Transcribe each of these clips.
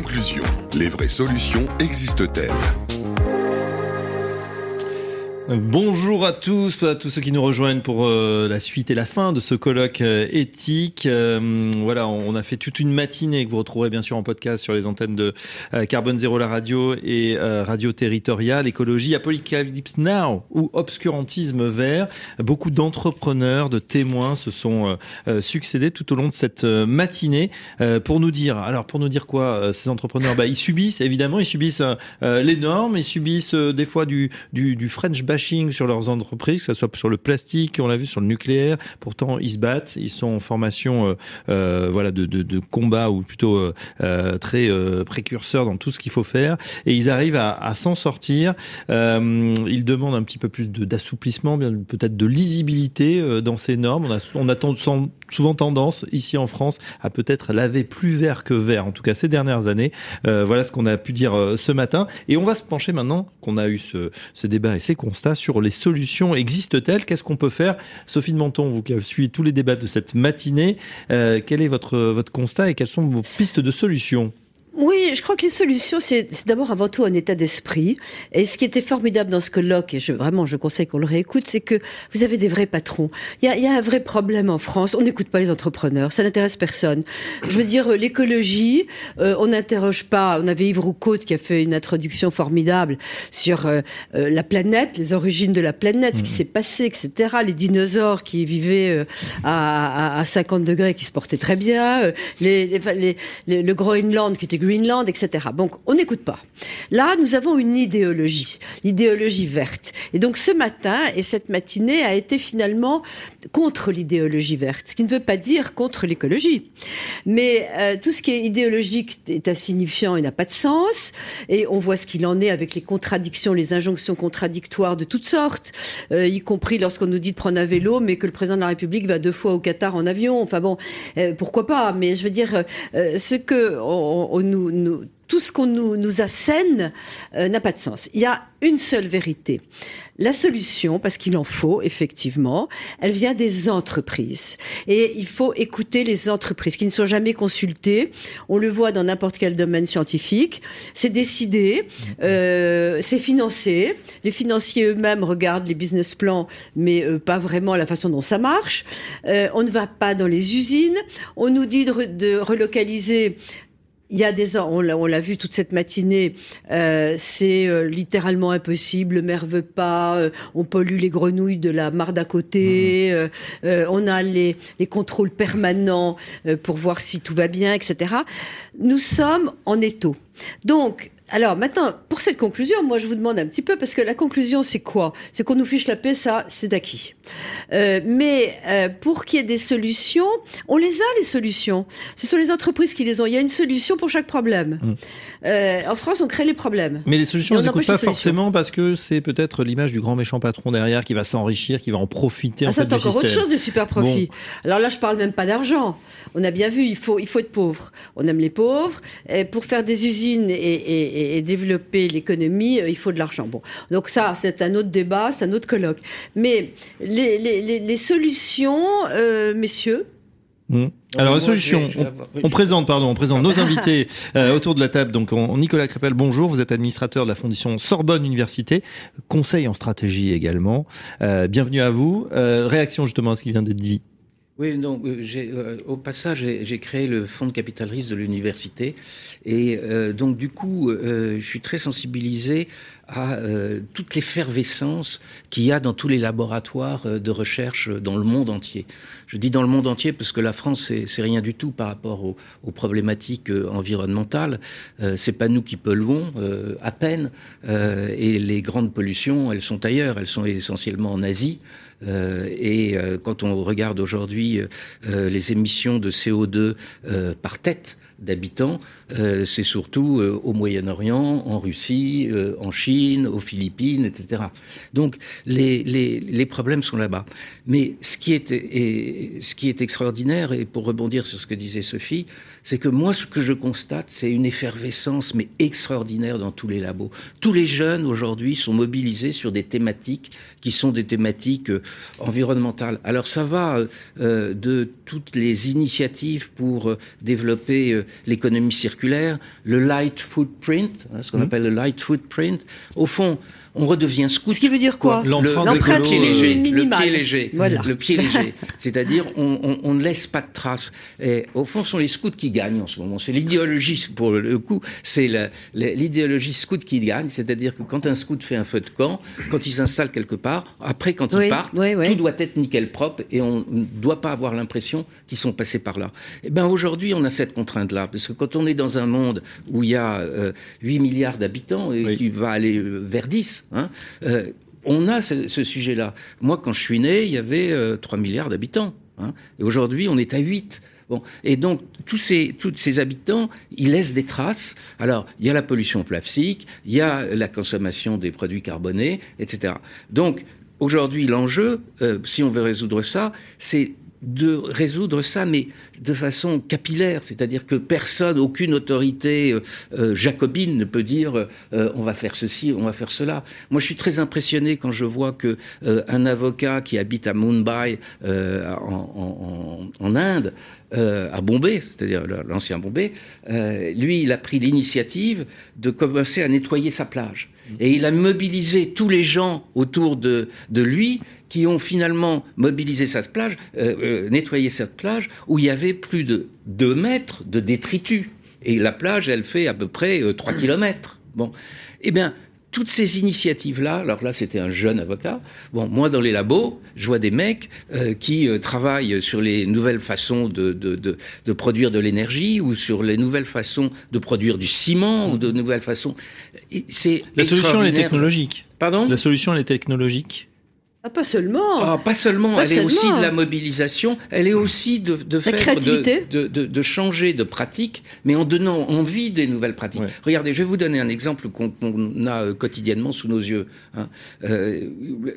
Conclusion. Les vraies solutions existent-elles? Bonjour à tous, à tous ceux qui nous rejoignent pour euh, la suite et la fin de ce colloque euh, éthique. Euh, voilà, on a fait toute une matinée que vous retrouverez bien sûr en podcast sur les antennes de Carbone Zéro la radio et Radio Territoriale, Écologie, Apocalypse Now ou Obscurantisme Vert. Beaucoup d'entrepreneurs, de témoins se sont succédés tout au long de cette matinée pour nous dire, alors pour nous dire quoi, ces entrepreneurs, bah, ils subissent évidemment, ils subissent les normes, ils subissent des fois du, French sur leurs entreprises, que ce soit sur le plastique, on l'a vu sur le nucléaire. Pourtant, ils se battent, ils sont en formation, euh, euh voilà, de, combat ou plutôt euh, très euh, précurseurs dans tout ce qu'il faut faire, et ils arrivent à, s'en sortir. ils demandent un petit peu plus d'assouplissement, peut-être de lisibilité dans ces normes. On a, souvent tendance ici en France à peut-être laver plus vert que vert, en tout cas ces dernières années. voilà ce qu'on a pu dire ce matin, et on va se pencher maintenant qu'on a eu ce, ce débat et ces sur les solutions existent-elles? Qu'est-ce qu'on peut faire? Sophie de Menton, vous qui avez suivi tous les débats de cette matinée, euh, quel est votre, votre constat et quelles sont vos pistes de solutions? Oui, je crois que les solutions, c'est d'abord avant tout un état d'esprit. Et ce qui était formidable dans ce colloque, et je, vraiment, je conseille qu'on le réécoute, c'est que vous avez des vrais patrons. Il y a, y a, un vrai problème en France. On n'écoute pas les entrepreneurs. Ça n'intéresse personne. Je veux dire, l'écologie, euh, on n'interroge pas. On avait Yves Roucault qui a fait une introduction formidable sur euh, euh, la planète, les origines de la planète, ce qui mmh. s'est passé, etc. Les dinosaures qui vivaient à, à, à, 50 degrés, qui se portaient très bien. Les, les, les, le Groenland qui était Greenland, etc. Donc, on n'écoute pas. Là, nous avons une idéologie, l'idéologie verte. Et donc, ce matin et cette matinée a été finalement contre l'idéologie verte, ce qui ne veut pas dire contre l'écologie. Mais euh, tout ce qui est idéologique est insignifiant et n'a pas de sens. Et on voit ce qu'il en est avec les contradictions, les injonctions contradictoires de toutes sortes, euh, y compris lorsqu'on nous dit de prendre un vélo, mais que le président de la République va deux fois au Qatar en avion. Enfin bon, euh, pourquoi pas? Mais je veux dire, ce que nous, tout ce qu'on nous, nous assène euh, n'a pas de sens. Il y a une seule vérité. La solution, parce qu'il en faut effectivement, elle vient des entreprises. Et il faut écouter les entreprises qui ne sont jamais consultées. On le voit dans n'importe quel domaine scientifique. C'est décidé, euh, c'est financé. Les financiers eux-mêmes regardent les business plans, mais euh, pas vraiment la façon dont ça marche. on ne va pas dans les usines. On nous dit de, de relocaliser il y a des on l'a vu toute cette matinée, euh, c'est euh, littéralement impossible. Le maire veut pas. Euh, on pollue les grenouilles de la mare d'à côté. Mmh. on a les, les contrôles permanents pour voir si tout va bien, etc. Nous sommes en étau. Donc, alors maintenant, pour cette conclusion, moi je vous demande un petit peu, parce que la conclusion c'est quoi? C'est qu'on nous fiche la paix, ça c'est d'acquis. Euh, mais euh, pour qu'il y ait des solutions, on les a les solutions. Ce sont les entreprises qui les ont. Il y a une solution pour chaque problème. Mmh. Euh, en France, on crée les problèmes. Mais les solutions, on ne pas forcément parce que c'est peut-être l'image du grand méchant patron derrière qui va s'enrichir, qui va en profiter. Ah, en ça c'est encore autre chose, le super profit. Alors là, je parle même pas d'argent. On a bien vu, il faut, il faut être pauvre. On aime les pauvres. Et pour faire des usines et, et et, développer l'économie, euh, il faut de l'argent. Bon, donc ça, c'est un autre débat, c'est un autre colloque. Mais les, les, les, solutions, euh, messieurs, mmh. Alors la solution, on, présente, pardon, on présente nos invités euh, autour de la table. Donc on, Nicolas Crépel, bonjour. Vous êtes administrateur de la fondation Sorbonne Université, conseil en stratégie également. bienvenue à vous. réaction justement à ce qui vient d'être dit. Oui, donc euh, euh, au passage, j'ai créé le fonds de capital risque de l'université. Et euh, donc, du coup, je suis très sensibilisé à toute l'effervescence qu'il y a dans tous les laboratoires de recherche dans le monde entier. Je dis dans le monde entier parce que la France, c'est rien du tout par rapport aux, aux problématiques environnementales. c'est pas nous qui polluons, à peine. et les grandes pollutions, elles sont ailleurs. Elles sont essentiellement en Asie. Euh, et euh, quand on regarde aujourd'hui euh, les émissions de CO2 par tête, d'habitants, euh, c'est surtout euh, au Moyen-Orient, en Russie, euh, en Chine, aux Philippines, etc. Donc les, les, les problèmes sont là-bas. Mais ce qui, est, et, ce qui est extraordinaire, et pour rebondir sur ce que disait Sophie, c'est que moi, ce que je constate, c'est une effervescence, mais extraordinaire dans tous les labos. Tous les jeunes, aujourd'hui, sont mobilisés sur des thématiques qui sont des thématiques environnementales. Alors ça va de toutes les initiatives pour développer l'économie circulaire, le light footprint, hein, ce qu'on mmh. appelle le light footprint. Au fond, on redevient scout. Ce qui veut dire quoi, le, le, pied léger. Le pied léger. Le pied léger. C'est-à-dire, on, on, ne laisse pas de traces. Et au fond, ce sont les scouts qui gagnent en ce moment. C'est l'idéologie, pour le coup, c'est l'idéologie scout qui gagne. C'est-à-dire que quand un scout fait un feu de camp, quand il s'installe quelque part, après, quand il part, tout doit être nickel propre et on ne doit pas avoir l'impression qu'ils sont passés par là. Eh ben aujourd'hui, on a cette contrainte-là. Parce que quand on est dans un monde où il y a 8 euh, milliards d'habitants et qui va aller euh, vers 10, Hein. Euh, on a ce, sujet-là. Moi, quand je suis né, il y avait 3 euh, milliards d'habitants. Hein. et aujourd'hui, on est à 8. Bon. Et donc, tous ces, ces habitants, ils laissent des traces. Alors, il y a la pollution plastique, il y a la consommation des produits carbonés, etc. Donc, aujourd'hui, l'enjeu, euh, si on veut résoudre ça, c'est de résoudre ça, mais de façon capillaire, c'est-à-dire que personne, aucune autorité euh, euh, jacobine ne peut dire euh, on va faire ceci, on va faire cela. Moi, je suis très impressionné quand je vois que un avocat qui habite à Mumbai, en, Inde, à Bombay, c'est-à-dire l'ancien Bombay, lui, il a pris l'initiative de commencer à nettoyer sa plage. Et il a mobilisé tous les gens autour de, de lui qui ont finalement mobilisé cette plage, nettoyé cette plage, où il y avait plus de 2 mètres de détritus. Et la plage, elle fait à peu près 3 euh, kilomètres. Bon. Eh bien, toutes ces initiatives-là, alors là c'était un jeune avocat, bon moi dans les labos, je vois des mecs qui travaillent sur les nouvelles façons de, de, de, de produire de l'énergie ou sur les nouvelles façons de produire du ciment ou de nouvelles façons. C'est La solution elle est technologique. Pardon? La solution elle est technologique. Ah, pas seulement. Ah, pas seulement. elle est aussi de la mobilisation. Elle est aussi de, de faire de, de, de, changer de pratique, mais en donnant envie des nouvelles pratiques. Regardez, je vais vous donner un exemple qu'on a euh, quotidiennement sous nos yeux. Hein. Euh,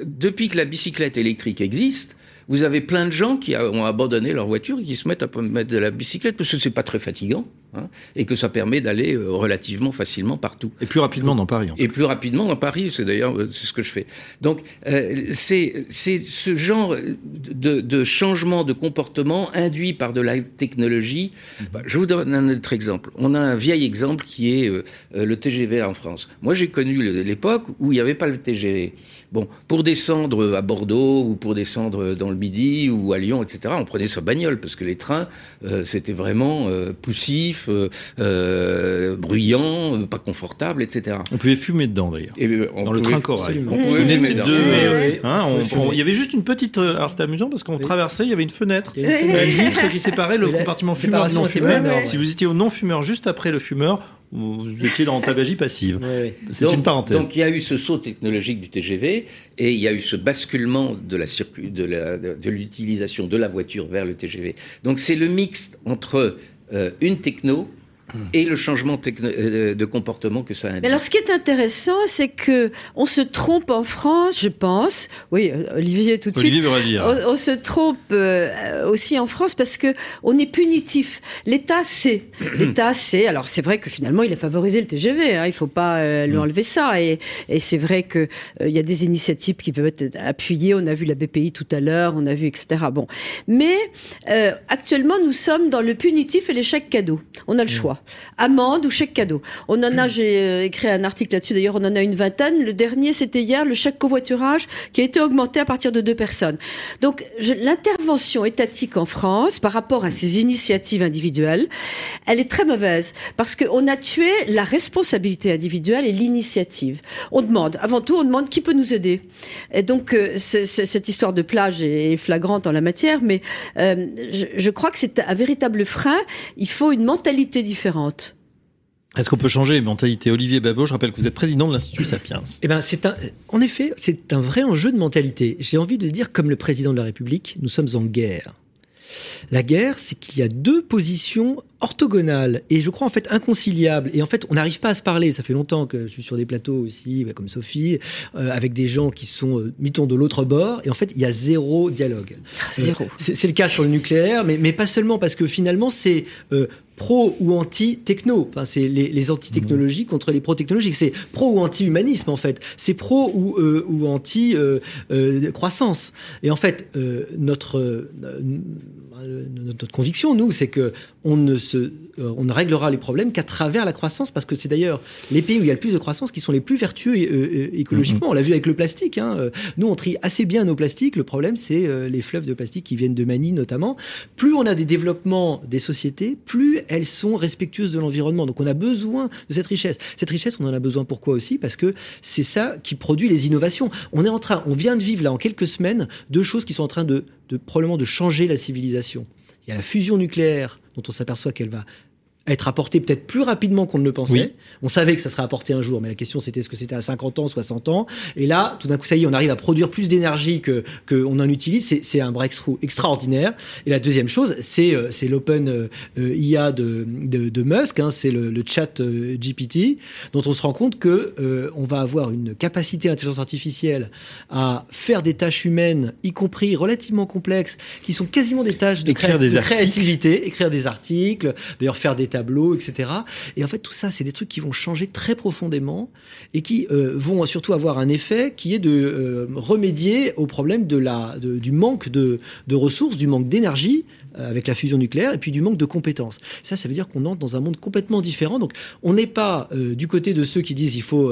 depuis que la bicyclette électrique existe, vous avez plein de gens qui ont abandonné leur voiture et qui se mettent à mettre de la bicyclette parce que c'est pas très fatigant hein, et que ça permet d'aller euh, relativement facilement partout. Et plus rapidement dans Paris. Et plus rapidement dans Paris, c'est d'ailleurs euh, c'est ce que je fais. Donc euh, c'est c'est ce genre de, de, changement de comportement induit par de la technologie. Bah, je vous donne un autre exemple. On a un vieil exemple qui est le TGV en France. Moi j'ai connu l'époque où il n'y avait pas le TGV. Bon, pour descendre à Bordeaux ou pour descendre dans le Midi ou à Lyon, etc., on prenait sa bagnole parce que les trains, euh, c'était vraiment euh, poussif, euh, bruyant, pas confortable, etc. On pouvait fumer dedans d'ailleurs. dans le train corail. On pouvait fumer dedans. Hein, il y avait juste une petite. Alors c'était amusant parce qu'on traversait, il y avait une fenêtre, une vitre qui séparait le compartiment fumeur non fumeur. Si vous étiez au non fumeur juste après le fumeur, vous étiez dans tabagie passive. C'est une parenthèse. Donc il y a eu ce saut technologique du TGV et il y a eu ce basculement de l'utilisation de, la voiture vers le TGV. Donc c'est le mix entre euh, une techno et le changement euh, de comportement que ça induit. Mais alors, ce qui est intéressant, c'est que on se trompe en France, je pense. Oui, Olivier, tout de Olivier suite. Veut réagir. On, se trompe euh, aussi en France parce que on est punitif. L'État sait. L'État sait. Alors, c'est vrai que finalement, il a favorisé le TGV. Hein, il faut pas euh, lui mm. enlever ça. Et, et c'est vrai que il y a des initiatives qui peuvent être appuyées. On a vu la BPI tout à l'heure. On a vu etc. Bon, mais actuellement, nous sommes dans le punitif et l'échec cadeau. On a le choix amende ou chèque cadeau. On en a, j'ai euh, écrit un article là-dessus, d'ailleurs, on en a une vingtaine. Le dernier, c'était hier, le chèque covoiturage qui a été augmenté à partir de deux personnes. Donc, l'intervention étatique en France par rapport à ces initiatives individuelles, elle est très mauvaise parce qu'on a tué la responsabilité individuelle et l'initiative. On demande, avant tout, on demande qui peut nous aider. Et donc, euh, cette histoire de plage est flagrante en la matière, mais euh, je, je crois que c'est un véritable frein. Il faut une mentalité différente est-ce qu'on peut changer les mentalités Olivier Babot, je rappelle que vous êtes président de l'Institut Sapiens. Eh ben, c'est un, en effet, c'est un vrai enjeu de mentalité. J'ai envie de dire, comme le président de la République, nous sommes en guerre. La guerre, c'est qu'il y a deux positions orthogonales et je crois en fait inconciliables. Et en fait, on n'arrive pas à se parler. Ça fait longtemps que je suis sur des plateaux aussi, comme Sophie, euh, avec des gens qui sont, euh, mitons de l'autre bord. Et en fait, il y a zéro dialogue. Ah, zéro. Euh, c'est le cas sur le nucléaire, mais, mais pas seulement, parce que finalement, c'est pro ou anti-techno. C'est les, anti-technologies contre les pro-technologiques. C'est pro ou anti-humanisme, en fait. C'est pro ou, euh, ou anti-croissance. Euh, euh, et en fait, notre notre conviction, nous, c'est que on ne, se, euh, on ne réglera les problèmes qu'à travers la croissance, parce que c'est d'ailleurs les pays où il y a le plus de croissance qui sont les plus vertueux euh, écologiquement. Mm-hmm. On l'a vu avec le plastique. Hein. Nous, on trie assez bien nos plastiques. Le problème, c'est les fleuves de plastique qui viennent de Mani, notamment. Plus on a des développements des sociétés, plus elles sont respectueuses de l'environnement. Donc, on a besoin de cette richesse. Cette richesse, on en a besoin pourquoi aussi? Parce que c'est ça qui produit les innovations. On est en train, on vient de vivre là en quelques semaines deux choses qui sont en train de, de probablement de changer la civilisation. Il y a la fusion nucléaire dont on s'aperçoit qu'elle va être apporté peut-être plus rapidement qu'on ne le pensait. On savait que ça serait apporté un jour, mais la question c'était est-ce que c'était à 50 ans, 60 ans? Et là, tout d'un coup, ça y est, on arrive à produire plus d'énergie que qu'on en utilise. C'est un breakthrough extraordinaire. Et la deuxième chose, c'est euh, c'est l'open euh, IA de, de, de Musk, hein, c'est le, le, chat euh, GPT, dont on se rend compte que on va avoir une capacité d'intelligence artificielle à faire des tâches humaines, y compris relativement complexes, qui sont quasiment des tâches de, de créativité, écrire des articles, d'ailleurs faire des tableaux, etc. Et en fait, tout ça, c'est des trucs qui vont changer très profondément et qui euh, vont surtout avoir un effet qui est de euh, remédier au problème de la, du manque de, de ressources, du manque d'énergie euh, avec la fusion nucléaire et puis du manque de compétences. Ça, ça veut dire qu'on entre dans un monde complètement différent. Donc, on n'est pas du côté de ceux qui disent il faut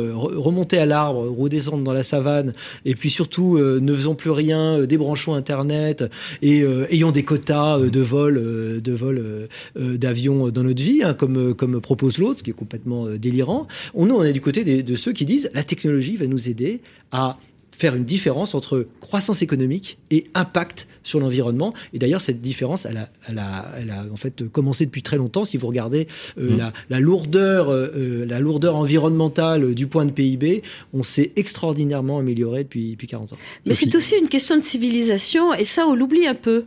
remonter à l'arbre, redescendre dans la savane, et puis surtout ne faisons plus rien, débranchons Internet et ayons des quotas de vol, de vol d'avions dans notre vie, hein, comme comme propose l'autre, ce qui est complètement délirant. On, nous, on est du côté de ceux qui disent la technologie va nous aider à faire une différence entre croissance économique et impact sur l'environnement. Et d'ailleurs, cette différence, elle a, elle, a, elle a, en fait commencé depuis très longtemps. Si vous regardez euh, mmh. la, la, lourdeur, euh, la lourdeur environnementale du point de PIB, on s'est extraordinairement amélioré depuis, depuis 40 ans. Mais c'est aussi une question de civilisation, et ça, on l'oublie un peu.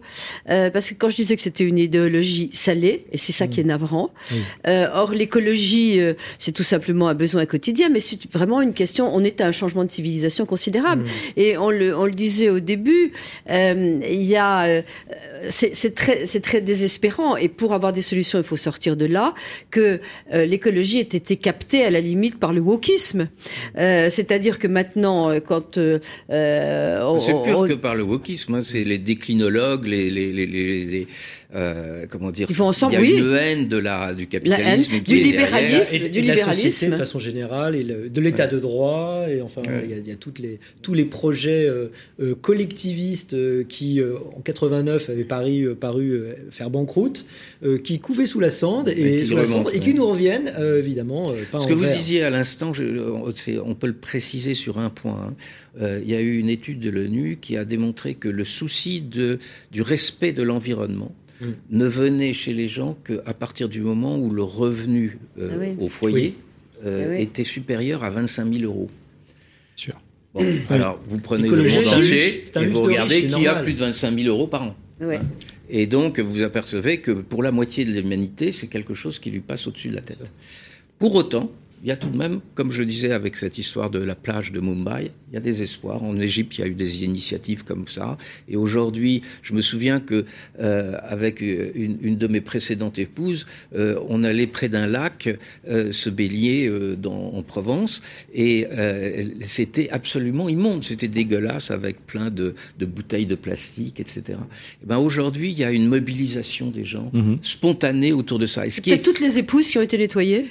Euh, parce que quand je disais que c'était une idéologie salée, et c'est ça mmh. qui est navrant, euh, or l'écologie, euh, c'est tout simplement un besoin quotidien, mais c'est vraiment une question, on est à un changement de civilisation considérable. Mmh. Et on le, on le disait au début, euh, il y a, euh, c'est très, c'est très désespérant. Et pour avoir des solutions, il faut sortir de là que euh, l'écologie ait été captée à la limite par le wokisme. C'est-à-dire que maintenant, quand c'est pire que par le wokisme, hein, c'est les déclinologues, les, les, les, les euh, comment dire Ils vont ensemble, Il y a une haine de la du capitalisme, haine, du libéralisme, et, du libéralisme, la société, de façon générale, et de l'état de droit, et enfin, il, y a, il, y a, toutes les tous les projets euh, euh, collectivistes euh, qui en 89 avaient paru, paru faire banqueroute, qui couvaient sous la cendre et, et, sous la cendre, et qui nous reviennent évidemment. Pas Ce que vous disiez à l'instant, on peut le préciser sur un point. Hein. il y a eu une étude de l'ONU qui a démontré que le souci de, du respect de l'environnement Mm. ne venait chez les gens qu'à partir du moment où le revenu euh, ah au foyer euh, ah était supérieur à 25 000 euros. Sûr. Bon, alors, vous prenez le monde entier et vous regardez qui a plus de 25 000 euros par an. Ouais. Et donc, vous apercevez que pour la moitié de l'humanité, c'est quelque chose qui lui passe au-dessus de la tête. Pour autant, il y a tout de même, comme je le disais avec cette histoire de la plage de Mumbai, il y a des espoirs. En Égypte, il y a eu des initiatives comme ça. Et aujourd'hui, je me souviens que euh, avec une, une, de mes précédentes épouses, euh, on allait près d'un lac euh, se baigner euh, dans, en Provence, et euh, c'était absolument immonde. C'était dégueulasse avec plein de, de, bouteilles de plastique, etc. Et ben aujourd'hui, il y a une mobilisation des gens mm -hmm. spontanée autour de ça. Et ce qui est... toutes les épouses qui ont été nettoyées.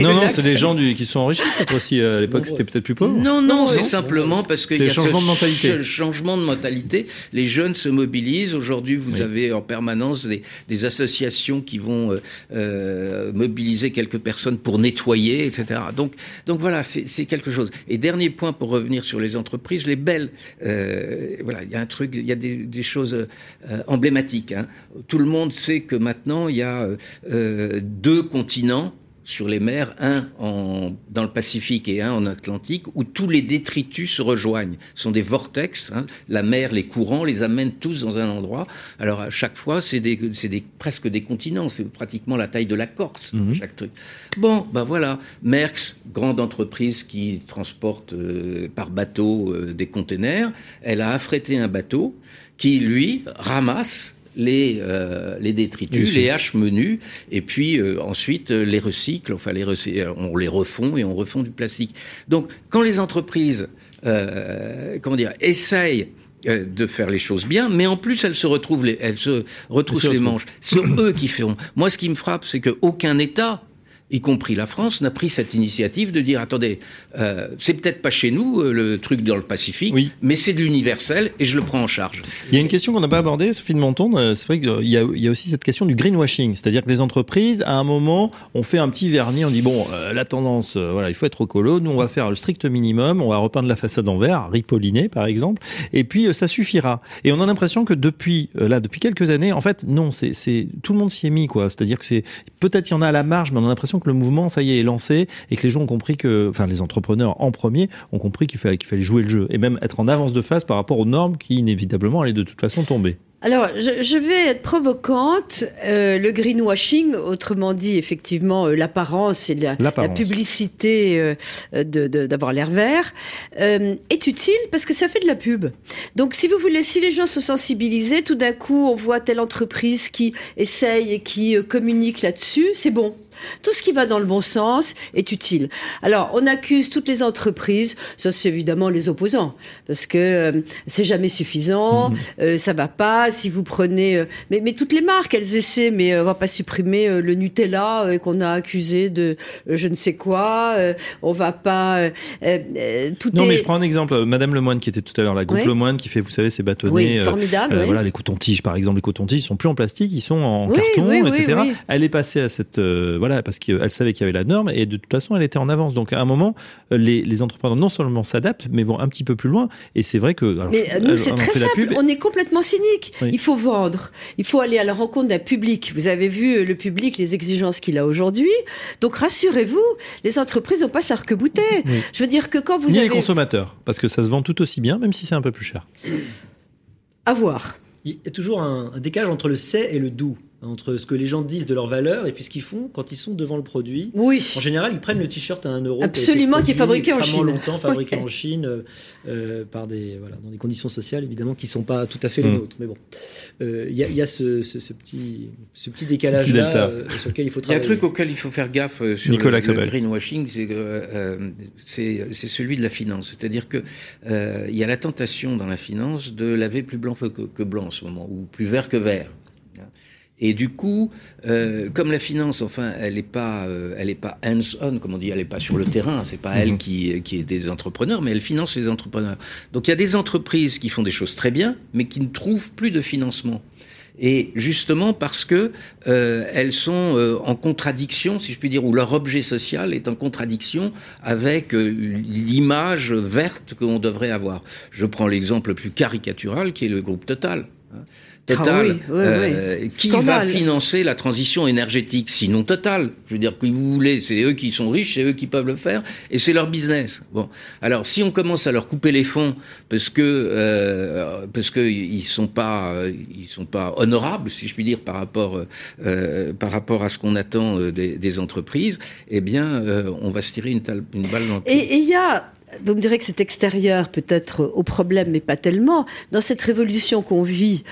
non, non, c'est des gens du, qui sont enrichis. aussi à l'époque, c'était peut-être plus pauvre. Non, non, c'est simplement parce qu'il y a changement ce de mentalité. changement de mentalité. Les jeunes se mobilisent. Aujourd'hui, vous oui. avez en permanence des, des associations qui vont euh, euh, mobiliser quelques personnes pour nettoyer, etc. Donc, donc voilà, c'est quelque chose. Et dernier point pour revenir sur les entreprises, les belles. Euh, voilà, il y a un truc, il y a des, des choses euh, emblématiques. Hein. Tout le monde sait que maintenant il y a euh, deux continents sur les mers, un en, dans le Pacifique et un en Atlantique, où tous les détritus se rejoignent. Ce sont des vortex. Hein. La mer, les courants les amènent tous dans un endroit. Alors à chaque fois, c'est des, des, presque des continents. C'est pratiquement la taille de la Corse, -hmm. chaque truc. Bon, ben voilà. Merckx, grande entreprise qui transporte euh, par bateau euh, des containers, elle a affrété un bateau qui, lui, ramasse les, euh, les détritus, les haches menus, et puis euh, ensuite euh, les recycle, enfin les on les refond et on refond du plastique. Donc quand les entreprises, comment dire, essayent de faire les choses bien, mais en plus elles se retrouvent, les, elles se retroussent les manches. C'est eux qui feront. Moi, ce qui me frappe, c'est qu'aucun État y compris la France, n'a pris cette initiative de dire attendez, euh, c'est peut-être pas chez nous euh, le truc dans le Pacifique, mais c'est de l'universel et je le prends en charge. Il y a une question qu'on n'a pas abordée, Sophie de Menton, euh, c'est vrai qu'il y, a, il y a aussi cette question du greenwashing, c'est-à-dire que les entreprises, à un moment, on fait un petit vernis, on dit bon, la tendance, voilà, il faut être colo, nous on va faire le strict minimum, on va repeindre la façade en vert, ripoliner par exemple, et puis ça suffira. Et on a l'impression que depuis là, depuis quelques années, en fait, non, c'est tout le monde s'y est mis quoi, c'est-à-dire que c'est peut-être y en a à la marge, mais on a l'impression que le mouvement, ça y est, est lancé et que les gens ont compris que, enfin, les entrepreneurs en premier ont compris qu'il fallait, qu'il fallait jouer le jeu et même être en avance de phase par rapport aux normes qui inévitablement allaient de toute façon tomber. Alors, je, vais être provocante. Euh, le greenwashing, autrement dit, effectivement, euh, l'apparence et la, publicité euh, d'avoir l'air vert, est utile parce que ça fait de la pub. Donc, si vous voulez, si les gens sont sensibilisés, tout d'un coup, on voit telle entreprise qui essaye et qui communique là-dessus, c'est bon. Tout ce qui va dans le bon sens est utile. Alors, on accuse toutes les entreprises, ça c'est évidemment les opposants, parce que euh, c'est jamais suffisant, mhm. euh, ça va pas. Si vous prenez, euh, mais, mais, toutes les marques, elles essaient, mais on va pas supprimer le Nutella qu'on a accusé de je ne sais quoi. on va pas. tout non, mais je prends un exemple. Madame Lemoine qui était tout à l'heure, la groupe Lemoine qui fait, vous savez, ces bâtonnets. Oui, formidable. Voilà, les cotons-tiges par exemple, les cotons-tiges sont plus en plastique, ils sont en carton, etc. Elle est passée à cette voilà parce qu'elle savait qu'il y avait la norme et de toute façon, elle était en avance. Donc à un moment, les, les entrepreneurs non seulement s'adaptent, mais vont un petit peu plus loin. Et c'est vrai que. mais nous, c'est très simple. On est complètement cynique. Il faut vendre. Il faut aller à la rencontre d'un public. Vous avez vu euh, le public, les exigences qu'il a aujourd'hui. Donc rassurez-vous, les entreprises n'ont pas s'arc-bouter. Je veux dire que quand vous Ni avez. les consommateurs, parce que ça se vend tout aussi bien, même si c'est un peu plus cher. À voir. Il y a toujours un, un décalage entre le c'est et le doux entre ce que les gens disent de leur valeur et puis ce qu'ils font quand ils sont devant le produit. Oui. En général, ils prennent le t-shirt à un euro. Absolument, qui, est fabriqué en Chine. longtemps, fabriqué en Chine, euh, euh, par des, voilà, dans des conditions sociales évidemment qui ne sont pas tout à fait les mm. nôtres. Mais bon, euh, il y, a, ce, petit, ce petit décalage-là sur lequel il faut travailler. Il y a un truc auquel il faut faire gaffe sur Nicolas le, greenwashing, c'est celui de la finance. C'est-à-dire qu'il il y a la tentation dans la finance de laver plus blanc que, que blanc en ce moment, ou plus vert que vert. Et du coup, euh, comme la finance, enfin, elle n'est pas, euh, elle est pas hands-on, comme on dit, elle n'est pas sur le terrain. C'est pas elle mhm. qui, qui est des entrepreneurs, mais elle finance les entrepreneurs. Donc il y a des entreprises qui font des choses très bien, mais qui ne trouvent plus de financement. Et justement parce que euh, elles sont euh, en contradiction, si je puis dire, ou leur objet social est en contradiction avec euh, l'image verte qu'on devrait avoir. Je prends l'exemple le plus caricatural qui est le groupe Total. Total, ah euh, qui va financer la transition énergétique Sinon Total? Je veux dire que vous voulez, c'est eux qui sont riches, c'est eux qui peuvent le faire, et c'est leur business. Bon, alors si on commence à leur couper les fonds parce que euh, parce que ils sont pas ils sont pas honorables, si je puis dire, par rapport euh, par rapport à ce qu'on attend des, des, entreprises, eh bien, on va se tirer une, une balle dans le pied. Et il y a vous me direz que c'est extérieur peut-être au problème, mais pas tellement. Dans cette révolution qu'on vit,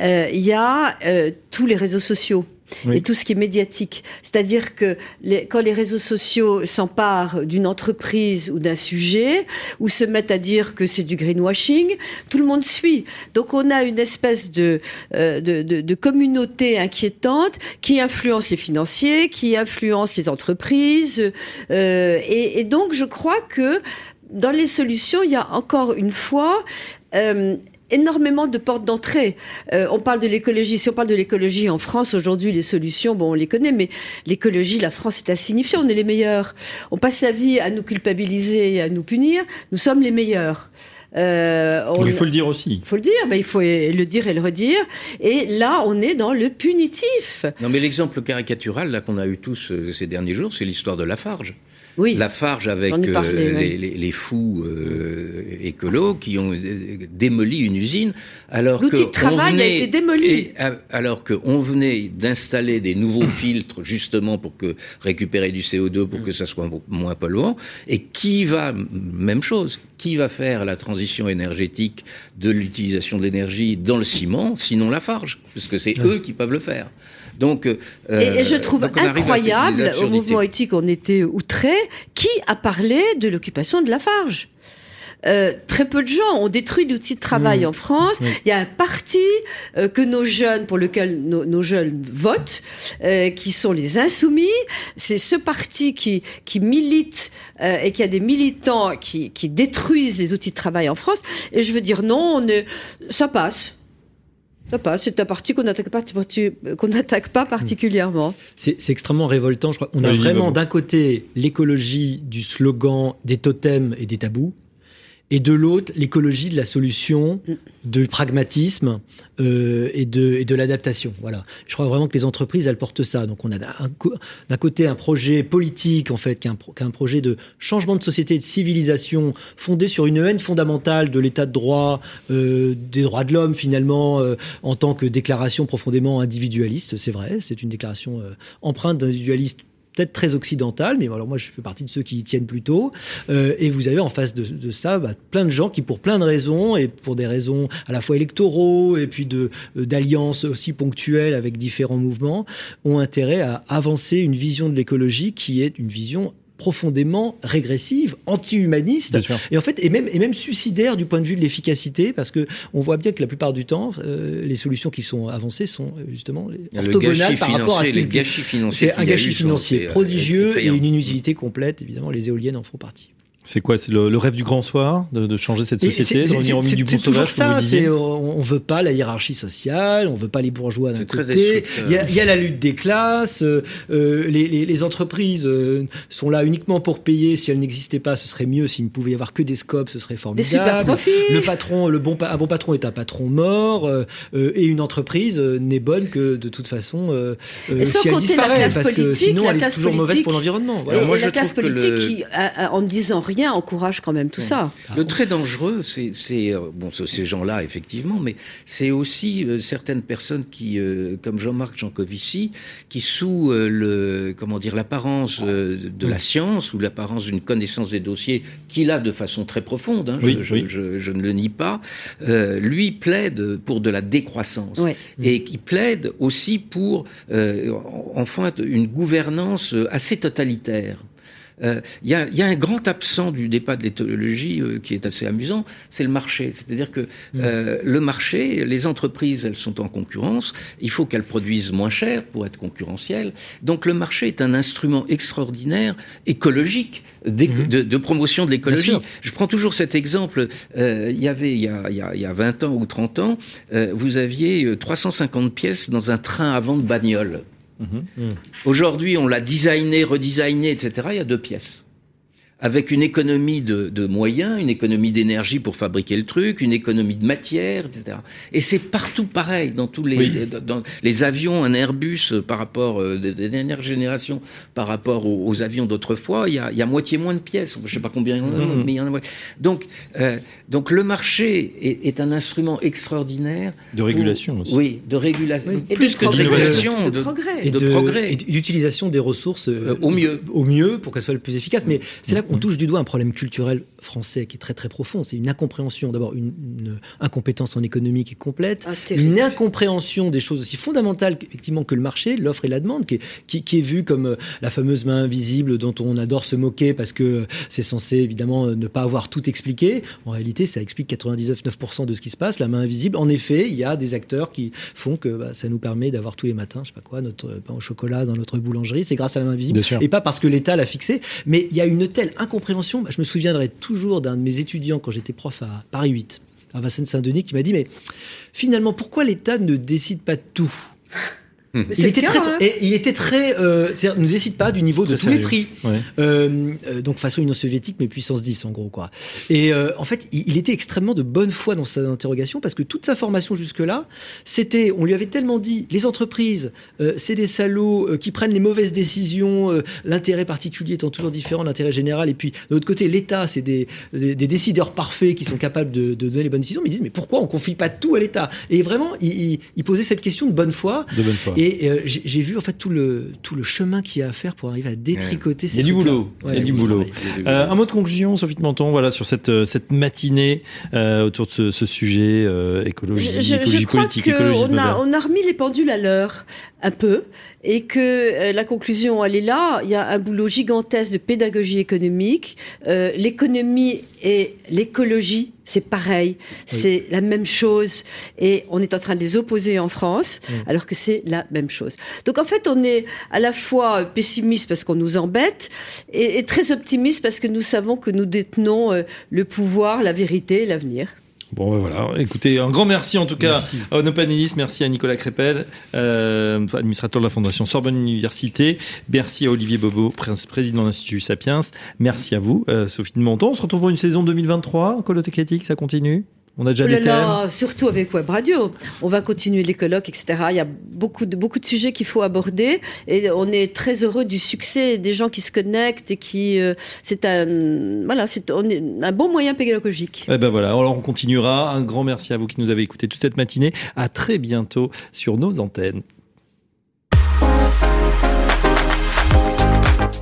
euh, il y a euh, tous les réseaux sociaux. et tout ce qui est médiatique. C'est-à-dire que les, quand les réseaux sociaux s'emparent d'une entreprise ou d'un sujet, ou se mettent à dire que c'est du greenwashing, tout le monde suit. Donc on a une espèce de, euh, de, de, de, communauté inquiétante qui influence les financiers, qui influence les entreprises. Euh, et, et, donc je crois que dans les solutions, il y a encore une fois euh, énormément de portes d'entrée. Euh, on parle de l'écologie. Si on parle de l'écologie en France aujourd'hui, les solutions, bon, on les connaît, mais l'écologie, la France est insignifiant. On est les meilleurs. On passe la vie à nous culpabiliser et à nous punir. Nous sommes les meilleurs. Euh, il faut le dire aussi. Il faut le dire, ben, il faut le dire et le redire. Et là, on est dans le punitif. Non, mais l'exemple caricatural là qu'on a eu tous ces derniers jours, c'est l'histoire de Lafarge. Oui. Lafarge avec euh, les, fous euh, écolos qui ont euh, démoli une usine. Alors L'outil de travail a été démoli. alors qu'on venait d'installer des nouveaux filtres justement pour que récupérer du CO2 pour que ça soit moins polluant. Et qui va, même chose, qui va faire la transition énergétique de l'utilisation de l'énergie dans le ciment, sinon Lafarge Parce que c'est eux qui peuvent le faire. Donc, et, je trouve incroyable, au mouvement éthique, on était outré, qui a parlé de l'occupation de Lafarge euh, très peu de gens ont détruit l'outil de travail Mmh. en France. Oui. Il y a un parti euh, que nos jeunes, pour lequel nos, nos jeunes votent, euh, qui sont les insoumis. C'est ce parti qui, qui milite euh, et qui a des militants qui, qui détruisent les outils de travail en France. Et je veux dire non, on est, ça passe. C'est un parti qu'on n'attaque pas, qu'on n'attaque pas particulièrement. C'est c'est extrêmement révoltant. Je crois qu'on a vraiment d'un côté l'écologie du slogan, des totems et des tabous, et de l'autre l'écologie de la solution, du pragmatisme euh, et de, et de l'adaptation. Voilà. Je crois vraiment que les entreprises elles portent ça. Donc on a d'un côté un projet politique en fait, qui est un, pro- qui est un projet de changement de société, et de civilisation fondé sur une haine fondamentale de l'état de droit, euh, des droits de l'homme finalement, euh, en tant que déclaration profondément individualiste. C'est vrai, c'est une déclaration empreinte d'individualiste très occidentale, mais alors moi je fais partie de ceux qui y tiennent plutôt. Euh, et vous avez en face de, ça bah, plein de gens qui, pour plein de raisons, et pour des raisons à la fois électoraux et puis euh, d'alliances aussi ponctuelles avec différents mouvements, ont intérêt à avancer une vision de l'écologie qui est une vision profondément régressive, anti-humaniste, et en fait, et même, et même suicidaire du point de vue de l'efficacité, parce que on voit bien que la plupart du temps, euh, les solutions qui sont avancées sont euh, justement les Le orthogonales par rapport à ce qu'il c'est un gâchis financier euh, prodigieux et une inutilité complète. Évidemment, les éoliennes en font partie. C'est quoi C'est le, le rêve du grand soir de, de changer cette Et société, de revenir au milieu du c'est bon toujours sauvage, comme ça. euh, on, on veut pas la hiérarchie sociale, on veut pas les bourgeois d'un côté. destructeur. Il y, a, il y a la lutte des classes. euh, euh, les, les- les entreprises euh, sont là uniquement pour payer. Si elles n'existaient pas, ce serait mieux. S'il ne pouvait y avoir que des scopes, ce serait Des formidable. super profits. Le patron, le bon, un bon patron est un patron mort, euh, euh, et une entreprise euh, n'est bonne que de toute façon euh, euh, Et sans si elle compter la disparaît, classe parce que politique, sinon la elle est classe toujours mauvaise pour l'environnement. Et, moi, je la classe politique le- qui, en ne disant rien, encourage quand même tout ça. Le très dangereux, c'est euh, bon, c'est ces gens-là effectivement, mais c'est aussi euh, certaines personnes qui, euh, comme Jean-Marc Jancovici, qui sous euh, le comment dire l'apparence euh, de la science ou l'apparence d'une connaissance des dossiers qu'il a de façon très profonde, hein, Oui, je, oui. je- je- je ne le nie pas, euh, lui plaide pour de la décroissance Ouais. et qui plaide aussi pour euh, enfin une gouvernance assez totalitaire. Euh, Il y, a, il y a un grand absent du débat de l'éthologie euh, qui est assez amusant, c'est le marché. C'est-à-dire que euh, le marché, les entreprises, elles sont en concurrence, il faut qu'elles produisent moins cher pour être concurrentielles. Donc le marché est un instrument extraordinaire écologique Mhm. de, de promotion de l'écologie. Je prends toujours cet exemple. Il y avait, il y, a, y a, il y a 20 ans ou 30 ans, vous aviez euh, 350 pièces dans un train avant de bagnole. Mhm. Aujourd'hui, on l'a designé, redesigné, etc. Il y a deux pièces. Avec une économie de, de moyens, une économie d'énergie pour fabriquer le truc, une économie de matière, etc. Et c'est partout pareil, dans tous les, Oui. dans, dans les avions, un Airbus euh, par rapport euh, de, de dernière génération, par rapport aux, aux avions d'autrefois, il y, a, il y a moitié moins de pièces. Je sais pas combien il y en a, Mhm. mais il y en a. moins. Donc, euh, donc le marché est, est un instrument extraordinaire De régulation aussi. oui, de régulation. Oui. Et Plus que de régulation, de, de, progrès. et de de, progrès. et d'utilisation des ressources euh, au mieux. au mieux pour qu'elles soient le plus efficaces. Mais c'est là qu'on touche du doigt un problème culturel français qui est très très profond. C'est une incompréhension, d'abord une, une incompétence en économie qui est complète, Ah, une incompréhension des choses aussi fondamentales effectivement que le marché, l'offre et la demande, qui est, qui, qui est vue comme euh, la fameuse main invisible dont on adore se moquer parce que euh, c'est censé évidemment euh, ne pas avoir tout expliqué. En réalité, ça explique 99,9% de ce qui se passe. La main invisible, en effet, il y a des acteurs qui font que bah, ça nous permet d'avoir tous les matins, je sais pas quoi, notre pain au chocolat dans notre boulangerie. C'est grâce à la main invisible Bien sûr. et pas parce que l'État l'a fixé. Mais il y a une telle incompréhension. Bah, je me souviendrai toujours d'un de mes étudiants quand j'étais prof à Paris 8, à Vincennes-Saint-Denis, qui m'a dit Mais finalement, pourquoi l'État ne décide pas de tout? Mais il c'est le était, cas, très, hein. et il était très. euh, ne décide pas du niveau de tous les prix. Ouais. Euh, euh, donc façon Union soviétique, mais puissance 10 en gros quoi. Et euh, en fait, il, il était extrêmement de bonne foi dans sa interrogation parce que toute sa formation jusque-là, c'était, on lui avait tellement dit, les entreprises, euh, c'est des salauds euh, qui prennent les mauvaises décisions, euh, l'intérêt particulier étant toujours différent de l'intérêt général. Et puis de l'autre côté, l'État, c'est des, des, des décideurs parfaits qui sont capables de, de donner les bonnes décisions. Mais ils disent, mais pourquoi on confie pas tout à l'État? Et vraiment, il, il- il posait cette question de bonne foi. De bonne foi. Et euh, j'ai vu en fait tout le, tout le chemin qu'il y a à faire pour arriver à détricoter Il ces y a du boulot. Ouais, Il y a du oui, boulot. Euh, un mot de conclusion, Sophie de Menton, voilà, sur cette, euh, cette matinée euh, autour de ce, ce sujet euh, écologie, Je, je- je écologie crois politique, a, on a remis les pendules à l'heure. Un peu, et que euh, la conclusion, elle est là. Il y a un boulot gigantesque de pédagogie économique. Euh, l'économie et l'écologie, c'est pareil, c'est la même chose, et on est en train de les opposer en France, alors que c'est la même chose. Donc en fait, on est à la fois pessimiste parce qu'on nous embête, et, très optimiste parce que nous savons que nous détenons euh, le pouvoir, la vérité, l'avenir. Bon, ben voilà. Écoutez, un grand merci en tout cas à Onopanelis, merci à Nicolas Crépel, euh, administrateur de la Fondation Sorbonne Université. Merci à Olivier Bobo, président de l'Institut Sapiens. Merci à vous, euh, Sophie de Monton. On se retrouve pour une saison 2023. Colotte Critique, ça continue? On a déjà des thèmes. surtout avec Web Radio. On va continuer les colloques, etc. Il y a beaucoup de, beaucoup de sujets qu'il faut aborder. Et on est très heureux du succès des gens qui se connectent et qui. Euh, c'est un, voilà, c'est un bon moyen pédagogique. Eh ben voilà. Alors on continuera. Un grand merci à vous qui nous avez écoutés toute cette matinée. À très bientôt sur nos antennes.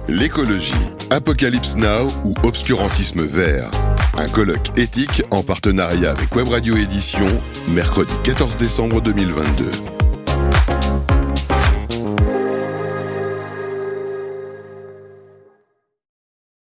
L'écologie, Apocalypse Now ou obscurantisme vert. Un colloque éthique en partenariat avec Web Radio Édition, mercredi 14 décembre 2022.